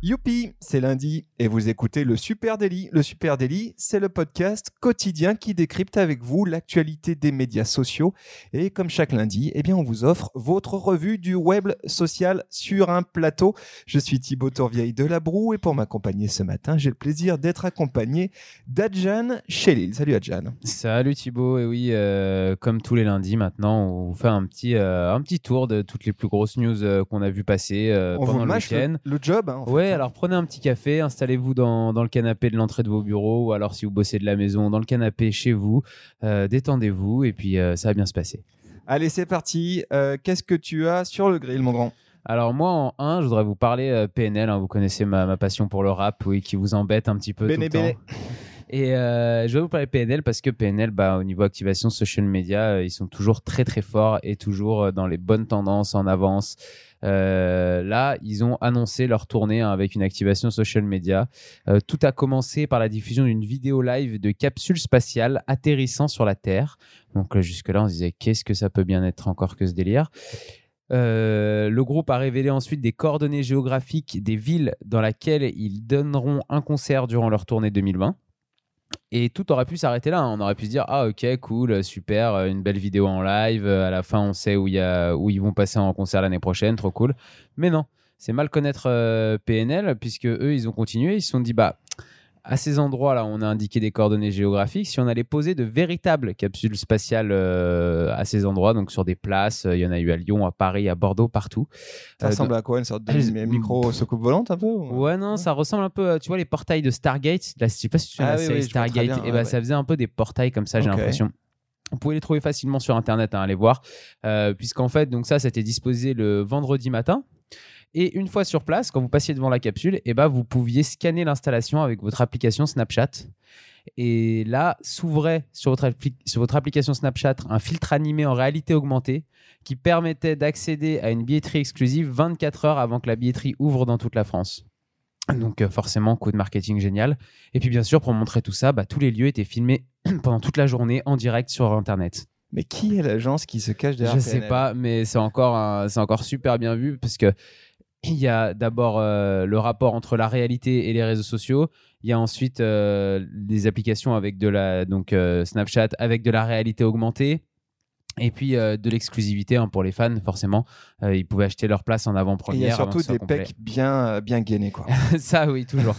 Youpi, c'est lundi et vous écoutez le Super Daily. Le Super Daily, c'est le podcast quotidien qui décrypte avec vous l'actualité des médias sociaux. Et comme chaque lundi, eh bien, on vous offre votre revue du web social sur un plateau. Je suis Thibaut Tourvieille de La Broue et pour m'accompagner ce matin, j'ai le plaisir d'être accompagné d'Adjan Chelil. Salut Adjan. Salut Thibaut, et oui, euh, comme tous les lundis maintenant, on vous fait un petit, euh, un petit tour de toutes les plus grosses news euh, qu'on a vu passer on pendant vous le week-end. le, le job. hein, en fait. Ouais, alors prenez un petit café, installez-vous dans, dans le canapé de l'entrée de vos bureaux, ou alors si vous bossez de la maison, dans le canapé chez vous, euh, détendez-vous et puis euh, ça va bien se passer. Allez, c'est parti. Euh, Qu'est-ce que tu as sur le grill, mon grand? Alors moi en 1, je voudrais vous parler PNL, hein, vous connaissez ma, ma passion pour le rap, oui, qui vous embête un petit peu Béné, tout le temps. Et euh, je vais vous parler PNL parce que PNL, bah, au niveau activation social media, euh, ils sont toujours très très forts et toujours euh, dans les bonnes tendances, en avance. Là, ils ont annoncé leur tournée hein, avec une activation social media. Tout a commencé par la diffusion d'une vidéo live de capsule spatiale atterrissant sur la Terre. Donc jusque-là, on se disait qu'est-ce que ça peut bien être encore que ce délire? Le groupe a révélé ensuite des coordonnées géographiques des villes dans lesquelles ils donneront un concert durant leur tournée 2020. Et tout aurait pu s'arrêter là. hein. On aurait pu se dire ah ok cool super euh, une belle vidéo en live. euh, À la fin on sait où ils vont passer en concert l'année prochaine trop cool. Mais non c'est mal connaître euh, PNL puisque eux ils ont continué ils se sont dit bah à ces endroits là on a indiqué des coordonnées géographiques si on allait poser de véritables capsules spatiales euh, à ces endroits donc sur des places euh, il y en a eu à Lyon à Paris à Bordeaux partout Ça Euh, ressemble à quoi Une sorte de micro soucoupe volante un peu ou- Ouais, non, ça ressemble un peu, tu vois, les portails de Stargate. Là, je sais pas si tu connais Ah la oui, série oui, Stargate. bien, et bah, ouais. ça faisait un peu des portails comme ça, j'ai l'impression. Vous pouvez les trouver facilement sur Internet, hein, allez voir. Euh, Puisqu'en fait, donc ça, c'était disposé le vendredi matin. Et une fois sur place, quand vous passiez devant la capsule, et bah, vous pouviez scanner l'installation avec votre application Snapchat. Et là, s'ouvrait sur, votre appli- sur votre application Snapchat un filtre animé en réalité augmentée qui permettait d'accéder à une billetterie exclusive 24 heures avant que la billetterie ouvre dans toute la France. Donc euh, forcément, coup de marketing génial. Et puis bien sûr, pour montrer tout ça, bah, tous les lieux étaient filmés pendant toute la journée en direct sur Internet. Mais qui est l'agence qui se cache derrière Je sais PNL? pas, mais c'est encore, un- encore super bien vu parce que il y a d'abord euh, le rapport entre la réalité et les réseaux sociaux. Il y a ensuite euh, des applications avec de la donc euh, Snapchat avec de la réalité augmentée. Et puis euh, de l'exclusivité hein, pour les fans, forcément. Ils pouvaient acheter leur place en Et il avant-première. y a surtout des pecs bien, bien gainés, quoi. Ça, oui, toujours.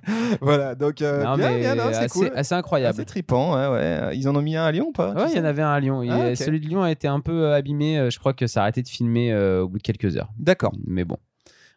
voilà, donc euh, Non, bien, mais bien, non, c'est assez, cool. assez incroyable. Assez trippant, ouais, ouais. Ils en ont mis un à Lyon ou pas Ouais, tu il y en avait un à Lyon. Ah. Celui de Lyon a été un peu abîmé. Je crois que ça a arrêté de filmer euh, au bout de quelques heures. D'accord. Mais bon,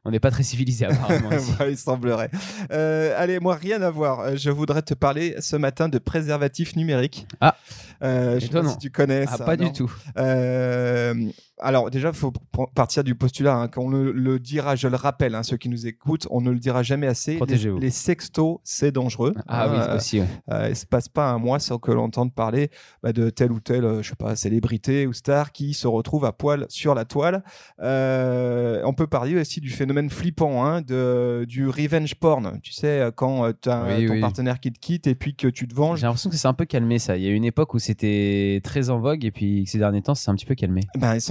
on n'est pas très civilisé apparemment. il semblerait. Euh, allez, moi, rien à voir. Euh, Je voudrais te parler ce matin de préservatifs numériques. Ah. Euh, je sais pas si tu connais Ah, ça. pas non du tout. Euh, alors déjà, il faut partir du postulat hein, qu'on ne le dira, je le rappelle, hein, ceux qui nous écoutent, on ne le dira jamais assez. Les, Protégez-vous. les sextos, c'est dangereux. Ah Hein, oui, euh, aussi. ouais. euh, il se passe pas un mois sans que l'on entende parler bah, de telle ou telle, euh, je sais pas, célébrité ou star qui se retrouve à poil sur la toile. Euh, on peut parler aussi du phénomène flippant hein, de, du revenge porn. Tu sais, quand tu as Oui, ton oui. partenaire qui te quitte et puis que tu te venges. J'ai l'impression que c'est un peu calmé ça. Il y a eu une époque où c'était très en vogue et puis ces derniers temps, c'est un petit peu calmé. Ben, il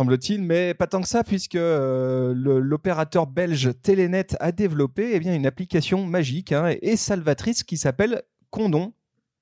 mais pas tant que ça, puisque euh, l'opérateur belge Telenet a développé eh une application magique hein, et salvatrice qui s'appelle Condon.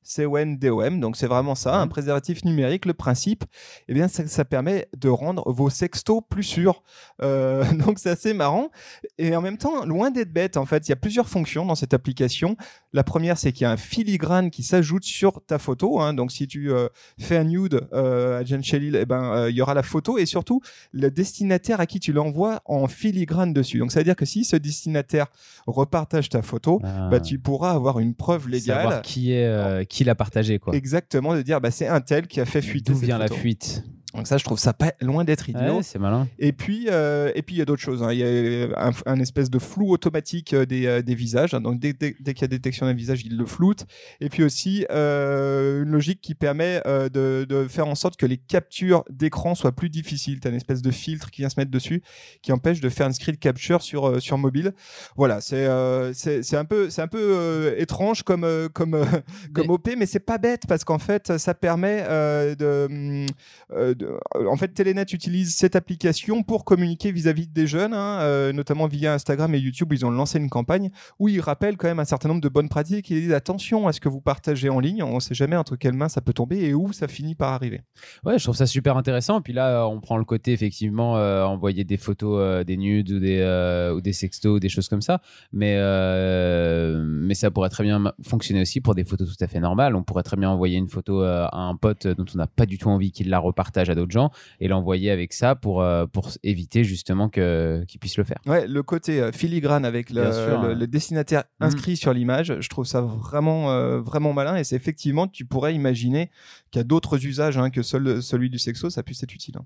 C-O-N-D-O-M. Donc c'est vraiment ça, un préservatif numérique. Le principe, eh bien, ça, ça permet de rendre vos sextos plus sûrs. Euh, donc c'est assez marrant. Et en même temps, loin d'être bête, en fait, il y a plusieurs fonctions dans cette application. La première, c'est qu'il y a un filigrane qui s'ajoute sur ta photo. hein. Donc si tu euh, fais un nude euh, à Jen Shelley, eh ben, il y aura la photo et surtout le destinataire à qui tu l'envoies en filigrane dessus. Donc ça veut dire que si ce destinataire repartage ta photo, Ah. bah, tu pourras avoir une preuve légale. Savoir qui est qui l'a partagé quoi. Exactement, de dire bah, c'est un tel qui a fait fuiter D'où vient la fuite? Donc ça, je trouve ça pas loin d'être idiot. Ouais, c'est malin. Et puis, euh, et puis il y a d'autres choses. hein. Il y a un, un espèce de flou automatique euh, des, euh, des visages. hein. Donc dès, dès- dès qu'il y a détection d'un visage, il le floute. Et puis aussi euh, une logique qui permet euh, de, de faire en sorte que les captures d'écran soient plus difficiles. Tu as une espèce de filtre qui vient se mettre dessus, qui empêche de faire une screen capture sur euh, sur mobile. Voilà, c'est euh, c'est c'est un peu c'est un peu euh, étrange comme euh, comme euh, comme Mais- OP, mais c'est pas bête parce qu'en fait ça permet euh, de hum, euh, de- en fait, Telenet utilise cette application pour communiquer vis-à-vis des jeunes, hein, euh, notamment via Instagram et YouTube. Ils ont lancé une campagne où ils rappellent quand même un certain nombre de bonnes pratiques. Ils disent attention à ce que vous partagez en ligne. On ne sait jamais entre quelles mains ça peut tomber et où ça finit par arriver. Ouais, je trouve ça super intéressant. Puis là, euh, on prend le côté effectivement euh, envoyer des photos, euh, des nudes ou des euh, ou des sextos, ou des choses comme ça. Mais euh, mais ça pourrait très bien fonctionner aussi pour des photos tout à fait normales. On pourrait très bien envoyer une photo euh, à un pote dont on n'a pas du tout envie qu'il la repartage à d'autres gens et l'envoyer avec ça pour euh, pour éviter justement que qu'il puisse le faire. Ouais, le côté euh, filigrane avec le, sûr, le- ouais. le destinataire Mhm. inscrit sur l'image, je trouve ça vraiment euh, vraiment malin. Et c'est effectivement, tu pourrais imaginer qu'il y a d'autres usages hein, que seul, celui du sexo, ça puisse être utile. hein.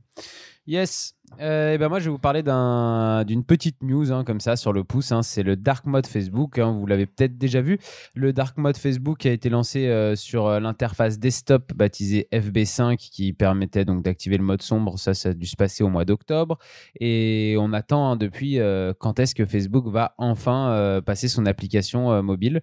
Yes. Euh, et ben moi, je vais vous parler d'un- d'une petite news hein, comme ça sur le pouce. C'est le dark mode Facebook. vous l'avez peut-être déjà vu. Le dark mode Facebook a été lancé euh, sur euh, l'interface desktop baptisée FB5 qui permettait donc d'activer le mode sombre. Ça, ça a dû se passer au mois d'octobre. Et on attend depuis quand est-ce que Facebook va enfin passer son application mobile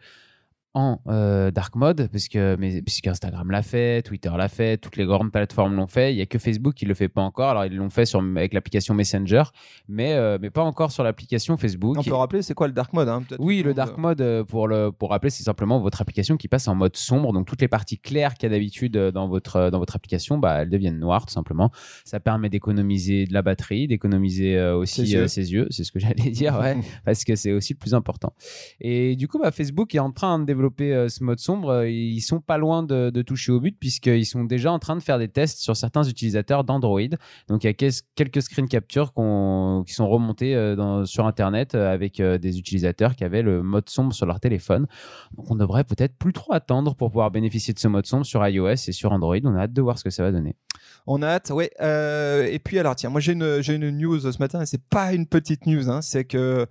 en euh, dark mode, puisque, mais, puisque Instagram l'a fait, Twitter l'a fait, toutes les grandes plateformes l'ont fait. Il y a que Facebook qui le fait pas encore. Alors ils l'ont fait sur, avec l'application Messenger, mais, euh, mais pas encore sur l'application Facebook. On peut rappeler, c'est quoi le dark mode hein, Oui, le dark euh, mode, pour, le, pour rappeler, c'est simplement votre application qui passe en mode sombre. Donc, toutes les parties claires qu'il y a d'habitude dans votre, dans votre application, bah, elles deviennent noires, tout simplement. Ça permet d'économiser de la batterie, d'économiser euh, aussi Ses yeux. ses yeux. C'est ce que j'allais dire, ouais, parce que c'est aussi le plus important. Et du coup, bah, Facebook est en train de développer euh, ce mode sombre. Euh, Ils sont pas loin de, toucher au but, puisqu'ils sont déjà en train de faire des tests sur certains utilisateurs d'Android. Donc, il y a quel- quelques screen captures qu'on- qui sont remontés euh, dans- sur Internet avec des utilisateurs qui avaient le mode sombre sur leur téléphone. Donc, on devrait peut-être plus trop attendre pour pouvoir bénéficier de ce mode sombre sur iOS et sur Android. On a hâte de voir ce que ça va donner. On a hâte. Euh, et puis alors, tiens, moi j'ai une, une news ce matin, et c'est pas une petite news, hein, c'est que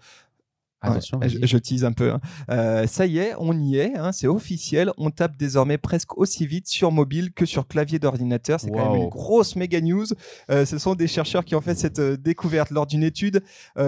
Attention, Ouais, vas-y. je, je tease un peu. hein. Euh, ça y est, on y est, hein, c'est officiel. On tape désormais presque aussi vite sur mobile que sur clavier d'ordinateur. C'est quand même une grosse méga news. Euh, ce sont des chercheurs qui ont fait cette euh, découverte lors d'une étude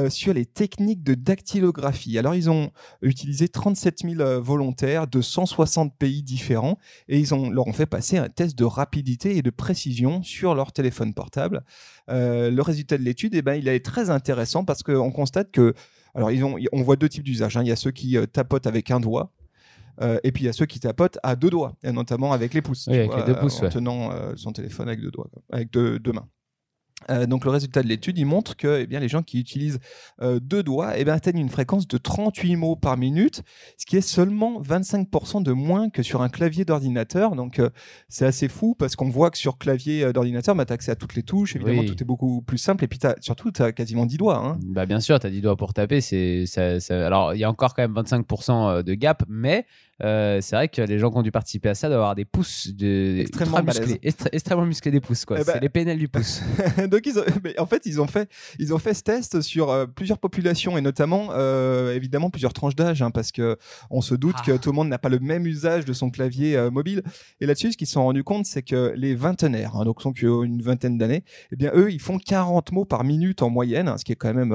sur les techniques de dactylographie. Alors, ils ont utilisé 37 000 euh, volontaires de 160 pays différents et ils ont, leur ont fait passer un test de rapidité et de précision sur leur téléphone portable. Le résultat de l'étude, eh ben, il est très intéressant parce qu'on constate que alors, ils ont, on voit deux types d'usages. hein. Il y a ceux qui euh, tapotent avec un doigt. euh, et puis il y a ceux qui tapotent à deux doigts, et notamment avec les pouces, Oui, tu avec vois, les deux pouces, en ouais. tenant euh, son téléphone avec deux doigts, avec deux, deux mains. Euh, donc le résultat de l'étude, il montre que eh bien, les gens qui utilisent euh, deux doigts eh bien, atteignent une fréquence de 38 mots par minute, ce qui est seulement 25% de moins que sur un clavier d'ordinateur. Donc euh, c'est assez fou parce qu'on voit que sur clavier d'ordinateur, bah, tu as accès à toutes les touches, évidemment Oui. tout est beaucoup plus simple, et puis surtout tu as quasiment 10 doigts. Hein. Bah bien sûr, tu as 10 doigts pour taper. C'est, ça, ça- Alors, il y a encore quand même 25% de gap, mais euh, c'est vrai que les gens qui ont dû participer à ça doivent avoir des pouces de... Extrêmement musclés, extrêmement musclés des pouces. Quoi. Eh ben- c'est les pénels du pouce. Donc ils ont, mais en fait ils ont fait ils ont fait ce test sur euh, plusieurs populations et notamment euh, évidemment plusieurs tranches d'âge hein, parce que on se doute Ah. que tout le monde n'a pas le même usage de son clavier mobile et là-dessus ce qu'ils se sont rendus compte c'est que les vingtenaires hein, donc sont qui ont une vingtaine d'années eh bien eux ils font 40 mots par minute en moyenne hein, ce qui est quand même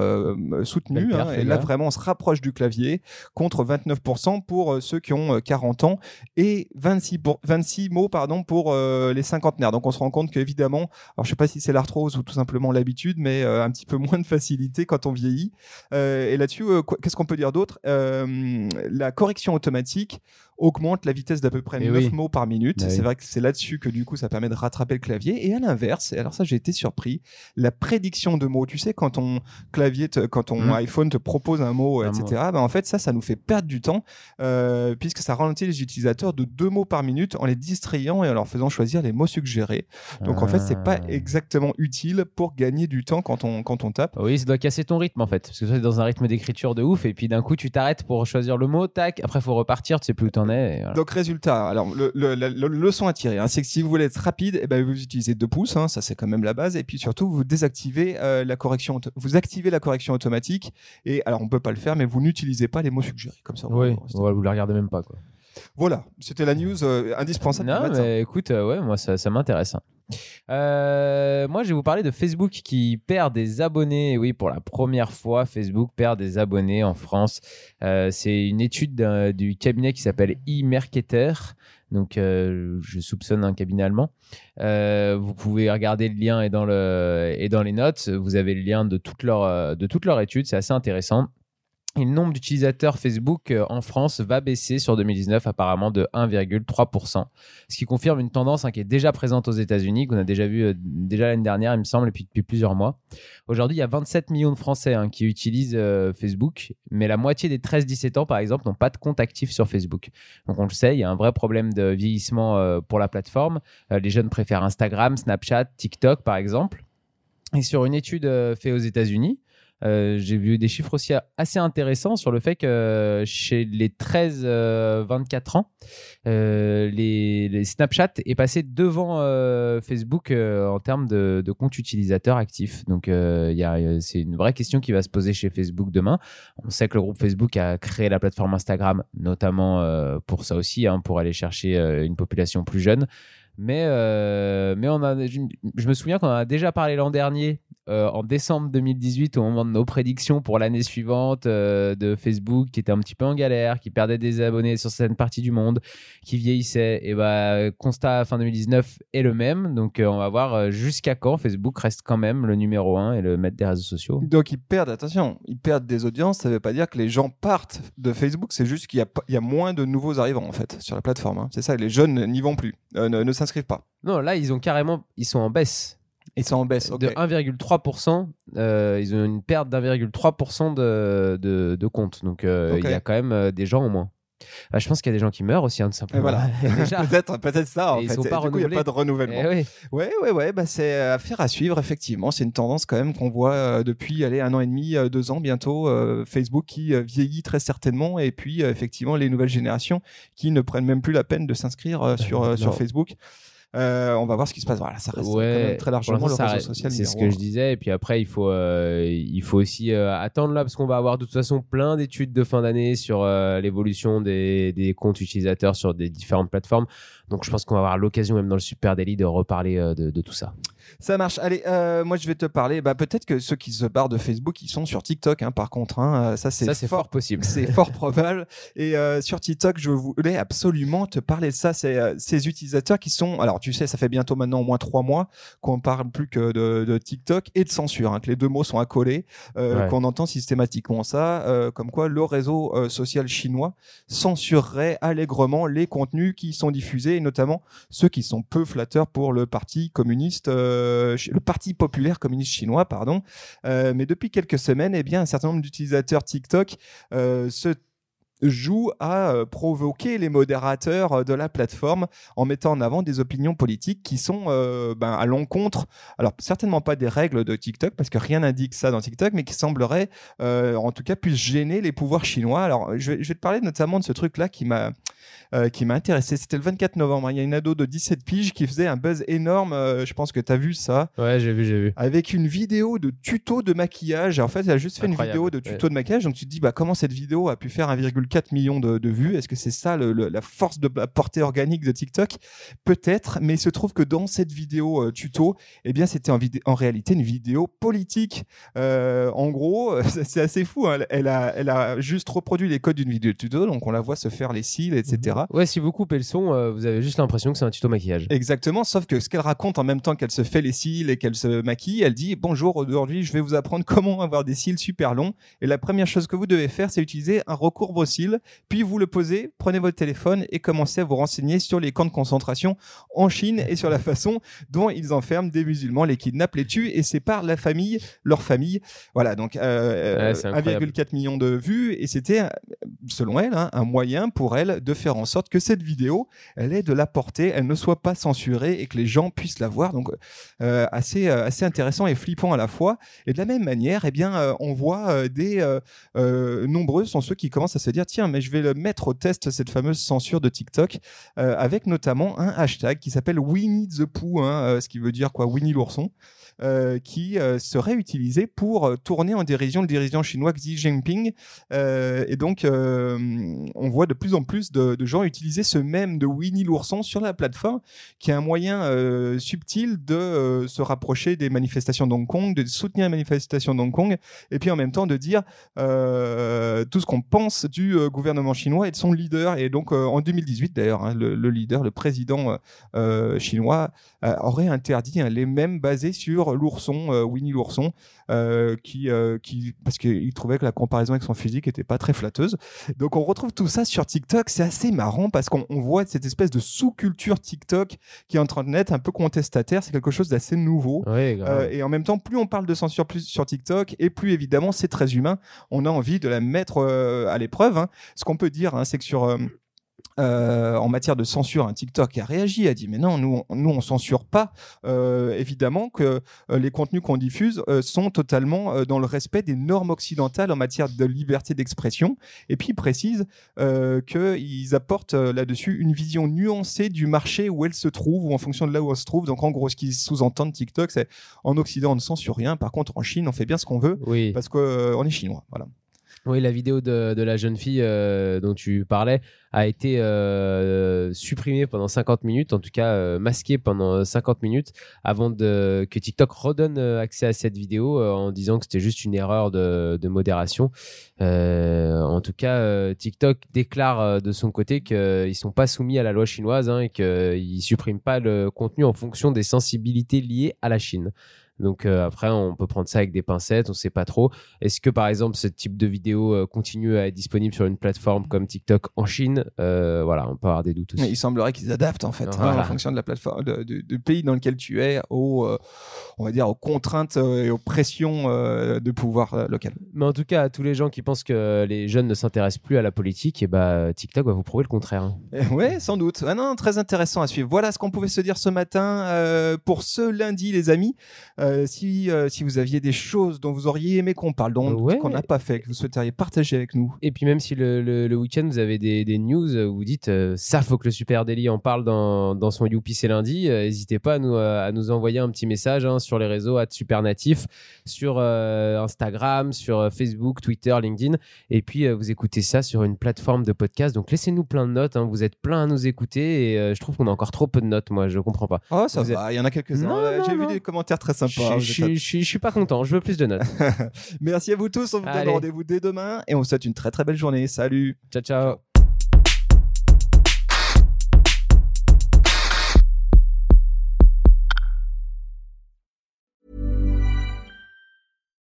soutenu hein, et là vraiment on se rapproche du clavier contre 29% pour ceux qui ont euh, 40 ans et 26 pour- 26 mots pardon pour euh, les cinquantenaires donc on se rend compte qu'évidemment alors je sais pas si c'est l'arthrose ou tout simplement l'habitude, mais euh, un petit peu moins de facilité quand on vieillit. Euh, et là-dessus, euh, qu'est-ce qu'on peut dire d'autre? Euh, La correction automatique augmente la vitesse d'à peu près Eh 9 oui. mots par minute. Bah c'est vrai que c'est là-dessus que du coup ça permet de rattraper le clavier. Et à l'inverse, et alors ça j'ai été surpris, la prédiction de mots. Tu sais quand ton clavier, te- quand ton Mhm. iPhone te propose un mot, Un etc. mot. bah, en fait ça, ça nous fait perdre du temps euh, puisque ça ralentit les utilisateurs de deux mots par minute en les distrayant et en leur faisant choisir les mots suggérés. Donc en fait c'est pas Ah. exactement utile pour gagner du temps quand on quand on tape. Oui, ça doit casser ton rythme en fait. Parce que toi, t'es dans un rythme d'écriture de ouf, et puis d'un coup, tu t'arrêtes pour choisir le mot, tac, après, faut repartir, tu sais plus où t'en es. et voilà. Donc résultat, alors le, le- la, la leçon à tirer, hein, c'est que si vous voulez être rapide, eh ben, vous utilisez deux pouces, hein, ça c'est quand même la base, et puis surtout vous désactivez euh, la correction, vous activez la correction automatique, et alors on peut pas le faire, mais vous n'utilisez pas les mots suggérés comme ça. Oui, vous ouais, vous la regardez même pas quoi. Voilà, c'était la news euh, indispensable. Non, mais écoute, euh, ouais, moi ça, ça m'intéresse. hein. Euh, moi, je vais vous parler de Facebook qui perd des abonnés. Oui, pour la première fois, Facebook perd des abonnés en France. Euh, c'est une étude d'un- du cabinet qui s'appelle eMarketer. Donc, euh, je soupçonne un cabinet allemand. Euh, vous pouvez regarder le lien et dans, le, et dans les notes. Vous avez le lien de toute leur, euh, de toute leur étude. C'est assez intéressant. Et le nombre d'utilisateurs Facebook euh, en France va baisser sur 2019 apparemment de 1,3%, ce qui confirme une tendance hein, qui est déjà présente aux États-Unis, qu'on a déjà vu euh, déjà l'année dernière, il me semble, et puis depuis plusieurs mois. Aujourd'hui, il y a 27 millions de Français hein, qui utilisent euh, Facebook, mais la moitié des 13-17 ans, par exemple, n'ont pas de compte actif sur Facebook. Donc on le sait, il y a un vrai problème de vieillissement pour la plateforme. Les jeunes préfèrent Instagram, Snapchat, TikTok, par exemple. Et sur une étude faite aux États-Unis, euh, j'ai vu des chiffres aussi assez intéressants sur le fait que euh, chez les 13-24 ans, euh, les, les Snapchat est passé devant euh, Facebook euh, en termes de, de comptes utilisateurs actifs. Donc, euh, c'est une vraie question qui va se poser chez Facebook demain. On sait que le groupe Facebook a créé la plateforme Instagram, notamment euh, pour ça aussi, hein, pour aller chercher euh, une population plus jeune. Mais, euh, mais on a, je, je me souviens qu'on en a déjà parlé l'an dernier, euh, en décembre 2018, au moment de nos prédictions pour l'année suivante euh, de Facebook, qui était un petit peu en galère, qui perdait des abonnés sur certaines parties du monde, qui vieillissait. Et bah, constat fin 2019 est le même. Donc, euh, on va voir jusqu'à quand Facebook reste quand même le numéro un et le maître des réseaux sociaux. Donc ils perdent, attention, ils perdent des audiences, ça veut pas dire que les gens partent de Facebook, c'est juste qu'il y, a y moins de nouveaux arrivants en fait sur la plateforme. hein. C'est ça, les jeunes n'y vont plus, ne, ne s'inscrivent pas. Non, là, ils ont carrément, ils sont en baisse. Et c'est en baisse, de 1,3%. euh, ils ont une perte d'1,3% de, de, de compte. Donc, euh, il y a quand même euh, des gens au moins. Bah, je pense qu'il y a des gens qui meurent aussi, hein, tout simplement. voilà, peut-être peut-être ça en Et ils fait. sont pas du coup, il n'y a pas de renouvellement. Eh oui. Ouais, ouais, ouais, bah c'est affaire à suivre, effectivement. C'est une tendance quand même qu'on voit euh, depuis allez, un an et demi, euh, deux ans bientôt. euh, Facebook qui vieillit très certainement, et puis effectivement les nouvelles générations qui ne prennent même plus la peine de s'inscrire euh, sur, sur Facebook. Euh, on va voir ce qui se passe. Voilà, ça reste quand Ouais, même très largement le réseau social. C'est ce que je disais. Et puis après, il faut, euh, il faut aussi euh, attendre là, parce qu'on va avoir de toute façon plein d'études de fin d'année sur l'évolution des, des comptes utilisateurs sur des différentes plateformes. Donc je pense qu'on va avoir l'occasion, même dans le Super Daily, de reparler de, de tout ça. Ça marche. Allez, euh, moi je vais te parler. Bah, peut-être que ceux qui se barrent de Facebook, ils sont sur TikTok. Hein, par contre, hein, ça c'est Ça, c'est fort possible. C'est fort probable. Et euh, sur TikTok, je voulais absolument te parler de ça. C'est euh, ces utilisateurs qui sont. Alors, tu sais, ça fait bientôt maintenant au moins trois mois qu'on parle plus que de, de TikTok et de censure, hein, que les deux mots sont accolés, euh, Ouais. qu'on entend systématiquement ça, euh, comme quoi le réseau euh, social chinois censurerait allègrement les contenus qui sont diffusés, et notamment ceux qui sont peu flatteurs pour le parti communiste, euh, le parti populaire communiste chinois, pardon. Euh, mais depuis quelques semaines, eh bien, un certain nombre d'utilisateurs TikTok euh, se joue à euh, provoquer les modérateurs euh, de la plateforme en mettant en avant des opinions politiques qui sont euh, ben, à l'encontre, alors certainement pas des règles de TikTok, parce que rien n'indique ça dans TikTok, mais qui sembleraient, euh, en tout cas, puissent gêner les pouvoirs chinois. Alors, je vais, je vais te parler notamment de ce truc-là qui m'a euh, qui m'a intéressé. C'était le 24 novembre. hein. Il y a une ado de 17 piges qui faisait un buzz énorme. euh, je pense que tu as vu ça Ouais, j'ai vu, j'ai vu. avec une vidéo de tuto de maquillage. En fait, elle a juste fait Incroyable, une vidéo de tuto de maquillage. Donc tu te dis, bah, comment cette vidéo a pu faire 1,4 million de, de vues Est-ce que c'est ça le- le- la force de la portée organique de TikTok? Peut-être, mais il se trouve que dans cette vidéo euh, tuto, eh bien, c'était en, réalité une vidéo politique. Euh, en gros, c'est assez fou. hein. Elle, a, elle a juste reproduit les codes d'une vidéo tuto. Donc on la voit se faire les cils, etc. etc. Ouais, si vous coupez le son, euh, vous avez juste l'impression que c'est un tuto maquillage. Exactement, sauf que ce qu'elle raconte en même temps qu'elle se fait les cils et qu'elle se maquille, elle dit bonjour, aujourd'hui je vais vous apprendre comment avoir des cils super longs. Et la première chose que vous devez faire, c'est utiliser un puis vous le posez, prenez votre téléphone et commencez à vous renseigner sur les camps de concentration en Chine et sur la façon dont ils enferment des musulmans, les kidnappent, les tuent et séparent la famille, leur famille. Voilà, donc euh, Ouais, c'est incroyable. 1,4 million de vues et c'était, euh, selon elle, hein, un moyen pour elle de faire en sorte que cette vidéo, elle ait de la portée, elle ne soit pas censurée et que les gens puissent la voir. Donc, euh, assez, euh, assez intéressant et flippant à la fois. Et de la même manière, eh bien, euh, on voit des nombreux sont ceux qui commencent à se dire tiens, mais je vais le mettre au test cette fameuse censure de TikTok avec notamment un hashtag qui s'appelle Winnie the Pooh, hein, ce qui veut dire quoi? Winnie l'ourson. Euh, qui euh, serait utilisé pour euh, tourner en dérision le dirigeant chinois Xi Jinping. Et donc, on voit de plus en plus de, gens utiliser ce même de Winnie l'ourson sur la plateforme, qui est un moyen subtil de se rapprocher des manifestations d'Hong Kong, de soutenir les manifestations d'Hong Kong, et puis en même temps de dire tout ce qu'on pense du gouvernement chinois et de son leader. Et donc, en 2018, d'ailleurs, hein, le, le leader, le président chinois, aurait interdit hein, les mêmes basés sur l'ourson, euh, Winnie l'ourson, euh, qui, euh, qui, parce qu'il trouvait que la comparaison avec son physique était pas très flatteuse. Donc on retrouve tout ça sur TikTok. C'est assez marrant parce qu'on on voit cette espèce de sous-culture TikTok qui est en train de naître un peu contestataire. C'est quelque chose d'assez nouveau. Et en même temps, plus on parle de censure plus sur TikTok, et plus évidemment c'est très humain, on a envie de la mettre à l'épreuve. hein. Ce qu'on peut dire, hein, c'est que sur euh, en matière de censure, un TikTok a réagi, a dit mais non, nous, on, nous on censure pas. Euh, évidemment que euh, les contenus qu'on diffuse euh, sont totalement dans le respect des normes occidentales en matière de liberté d'expression. Et puis il précise qu'ils apportent là-dessus une vision nuancée du marché où elle se trouve ou en fonction de là où elle se trouve. Donc en gros, ce qu'ils sous-entendent TikTok, c'est en Occident on ne censure rien. Par contre, en Chine, on fait bien ce qu'on veut oui. parce qu'on est chinois. Voilà. Oui, la vidéo de, la jeune fille euh, dont tu parlais a été euh, supprimée pendant 50 minutes, en tout cas euh, masquée pendant 50 minutes, avant que TikTok redonne accès à cette vidéo en disant que c'était juste une erreur de, modération. En tout cas, TikTok déclare de son côté qu'ils sont pas soumis à la loi chinoise hein, et qu'ils suppriment pas le contenu en fonction des sensibilités liées à la Chine. Donc euh, après, on peut prendre ça avec des pincettes, on sait pas trop. Est-ce que par exemple ce type de vidéo euh, continue à être disponible sur une plateforme comme TikTok en Chine Euh, Voilà, on peut avoir des doutes aussi. Il semblerait qu'ils adaptent en fait, hein, en fonction de la plateforme, de- de- du pays dans lequel tu es, on va dire, aux contraintes euh, et aux pressions euh, de pouvoir euh, local. Mais en tout cas, à tous les gens qui pensent que les jeunes ne s'intéressent plus à la politique, et bah TikTok va vous prouver le contraire. hein. Eh Ouais, sans doute. Ah non, très intéressant à suivre. Voilà ce qu'on pouvait se dire ce matin euh, pour ce lundi, les amis. Euh, si, euh, si vous aviez des choses dont vous auriez aimé qu'on parle, dont Ouais. qu'on n'a pas fait, que vous souhaiteriez partager avec nous. Et puis même si le, le- le week-end vous avez des, des news, vous dites ça faut que le Super Daily en parle dans, dans son Youpi c'est lundi, n'hésitez pas à nous, à nous envoyer un petit message hein, sur les réseaux @supernatif, sur euh, Instagram, sur euh, Facebook, Twitter, LinkedIn. Et puis euh, vous écoutez ça sur une plateforme de podcast. Donc laissez-nous plein de notes. hein, vous êtes plein à nous écouter et euh, je trouve qu'on a encore trop peu de notes. Moi je comprends pas. Oh, ça Vous va, il y en a quelques-uns. J'ai vu des commentaires très sympas. Je- êtes- je- je- je suis pas content. Je veux plus de notes. Merci à vous tous. On vous donne rendez-vous dès demain et on vous souhaite une très très belle journée. Salut. ciao ciao.